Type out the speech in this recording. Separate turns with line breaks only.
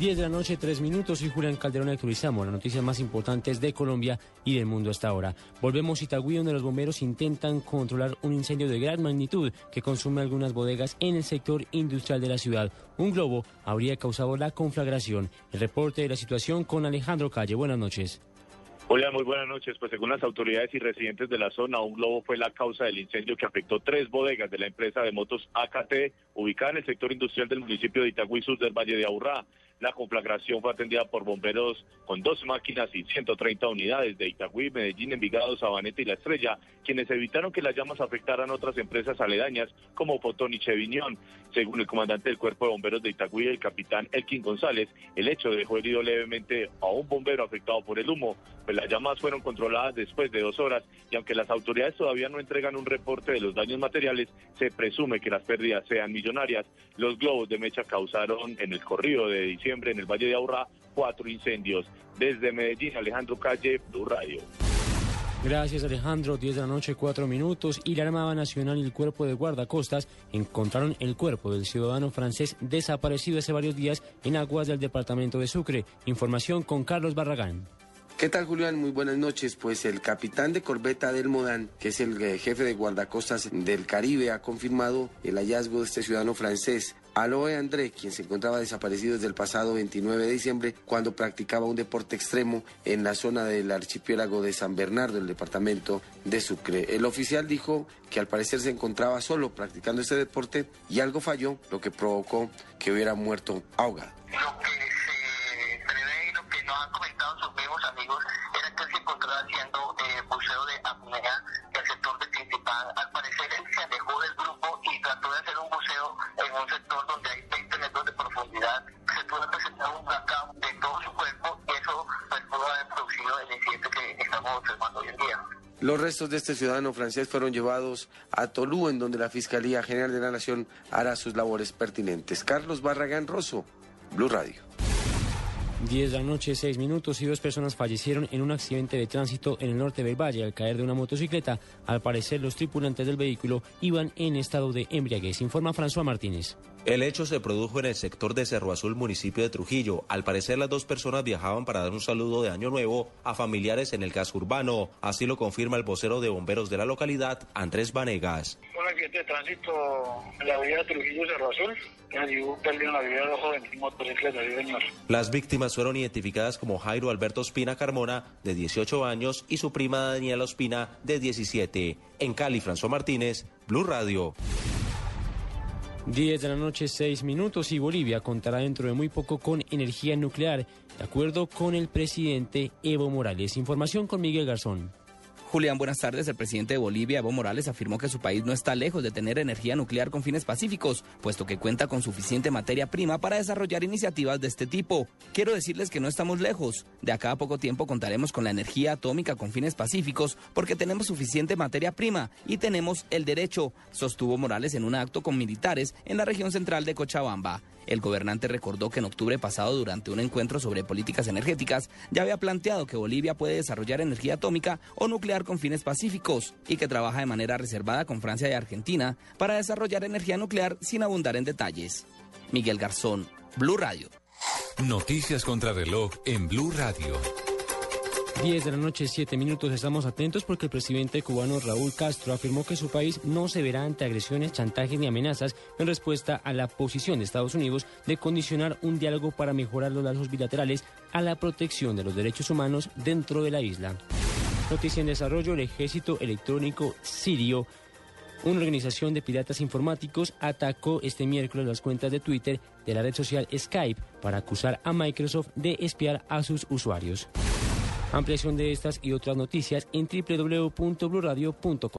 10 de la noche, 3 minutos y Julián Calderón actualizamos las noticias más importantes de Colombia y del mundo hasta ahora. Volvemos a Itagüí donde los bomberos intentan controlar un incendio de gran magnitud que consume algunas bodegas en el sector industrial de la ciudad. Un globo habría causado la conflagración. El reporte de la situación con Alejandro Calle. Buenas noches.
Hola, muy buenas noches. Pues según las autoridades y residentes de la zona, un globo fue la causa del incendio que afectó tres bodegas de la empresa de motos AKT, ubicada en el sector industrial del municipio de Itagüí Sur del Valle de Aburrá. La conflagración fue atendida por bomberos con dos máquinas y 130 unidades de Itagüí, Medellín, Envigado, Sabaneta y La Estrella, quienes evitaron que las llamas afectaran otras empresas aledañas como Fotón y Cheviñón. Según el comandante del Cuerpo de Bomberos de Itagüí, el capitán Elkin González, el hecho dejó herido levemente a un bombero afectado por el humo. Pues las llamas fueron controladas después de dos horas y aunque las autoridades todavía no entregan un reporte de los daños materiales, se presume que las pérdidas sean millonarias. Los globos de mecha causaron en el corrido de diciembre en el Valle de Aurrá cuatro incendios. Desde Medellín, Alejandro Calle, Blue Radio.
Gracias Alejandro, 10 de la noche, 4 minutos y la Armada Nacional y el Cuerpo de Guardacostas encontraron el cuerpo del ciudadano francés desaparecido hace varios días en aguas del departamento de Sucre. Información con Carlos Barragán.
¿Qué tal, Julián? Muy buenas noches. Pues el capitán de corbeta del Modán, que es el eh, jefe de guardacostas del Caribe, ha confirmado el hallazgo de este ciudadano francés. Aloe André, quien se encontraba desaparecido desde el pasado 29 de diciembre cuando practicaba un deporte extremo en la zona del archipiélago de San Bernardo, el departamento de Sucre. El oficial dijo que al parecer se encontraba solo practicando este deporte y algo falló, lo que provocó que hubiera muerto ahogado.
Lo que se prevé y lo que nos han comentado sus mismos amigos era que él se encontraba haciendo eh, buceo de apnea del sector de principal. Al parecer él se alejó del grupo y trató de hacer un buceo en un sector donde hay 20 metros de profundidad. Se pudo presentar un blackout de todo su cuerpo y eso pues, pudo haber producido el incidente que estamos observando hoy en día.
Los restos de este ciudadano francés fueron llevados a Tolú, en donde la Fiscalía General de la Nación hará sus labores pertinentes. Carlos Barragán Rosso, Blue Radio.
10 de la noche, 6 minutos y dos personas fallecieron en un accidente de tránsito en el norte del valle al caer de una motocicleta. Al parecer, los tripulantes del vehículo iban en estado de embriaguez, informa François Martínez.
El hecho se produjo en el sector de Cerro Azul, municipio de Trujillo. Al parecer, las dos personas viajaban para dar un saludo de Año Nuevo a familiares en el casco urbano. Así lo confirma el vocero de bomberos de la localidad, Andrés Vanegas.
Un accidente de tránsito en la avenida Trujillo-Cerro Azul. Allí perdieron la vida dos jóvenes motocicletas, sí, señor.
Las víctimas fueron identificadas como Jairo Alberto Espina Carmona, de 18 años, y su prima Daniela Ospina, de 17. En Cali, François Martínez, Blue Radio.
10 de la noche, 6 minutos y Bolivia contará dentro de muy poco con energía nuclear, de acuerdo con el presidente Evo Morales. Información con Miguel Garzón.
Julián, buenas tardes. El presidente de Bolivia, Evo Morales, afirmó que su país no está lejos de tener energía nuclear con fines pacíficos, puesto que cuenta con suficiente materia prima para desarrollar iniciativas de este tipo. Quiero decirles que no estamos lejos. De acá a poco tiempo contaremos con la energía atómica con fines pacíficos, porque tenemos suficiente materia prima y tenemos el derecho, sostuvo Morales en un acto con militares en la región central de Cochabamba. El gobernante recordó que en octubre pasado, durante un encuentro sobre políticas energéticas, ya había planteado que Bolivia puede desarrollar energía atómica o nuclear con fines pacíficos y que trabaja de manera reservada con Francia y Argentina para desarrollar energía nuclear sin abundar en detalles. Miguel Garzón, Blue Radio.
Noticias contra reloj en Blue Radio.
10 de la noche, 7 minutos. Estamos atentos porque el presidente cubano Raúl Castro afirmó que su país no se verá ante agresiones, chantajes ni amenazas en respuesta a la posición de Estados Unidos de condicionar un diálogo para mejorar los lazos bilaterales a la protección de los derechos humanos dentro de la isla. Noticia en desarrollo, el ejército electrónico sirio una organización de piratas informáticos atacó este miércoles las cuentas de Twitter de la red social Skype para acusar a Microsoft de espiar a sus usuarios. Ampliación de estas y otras noticias en www.bluradio.com.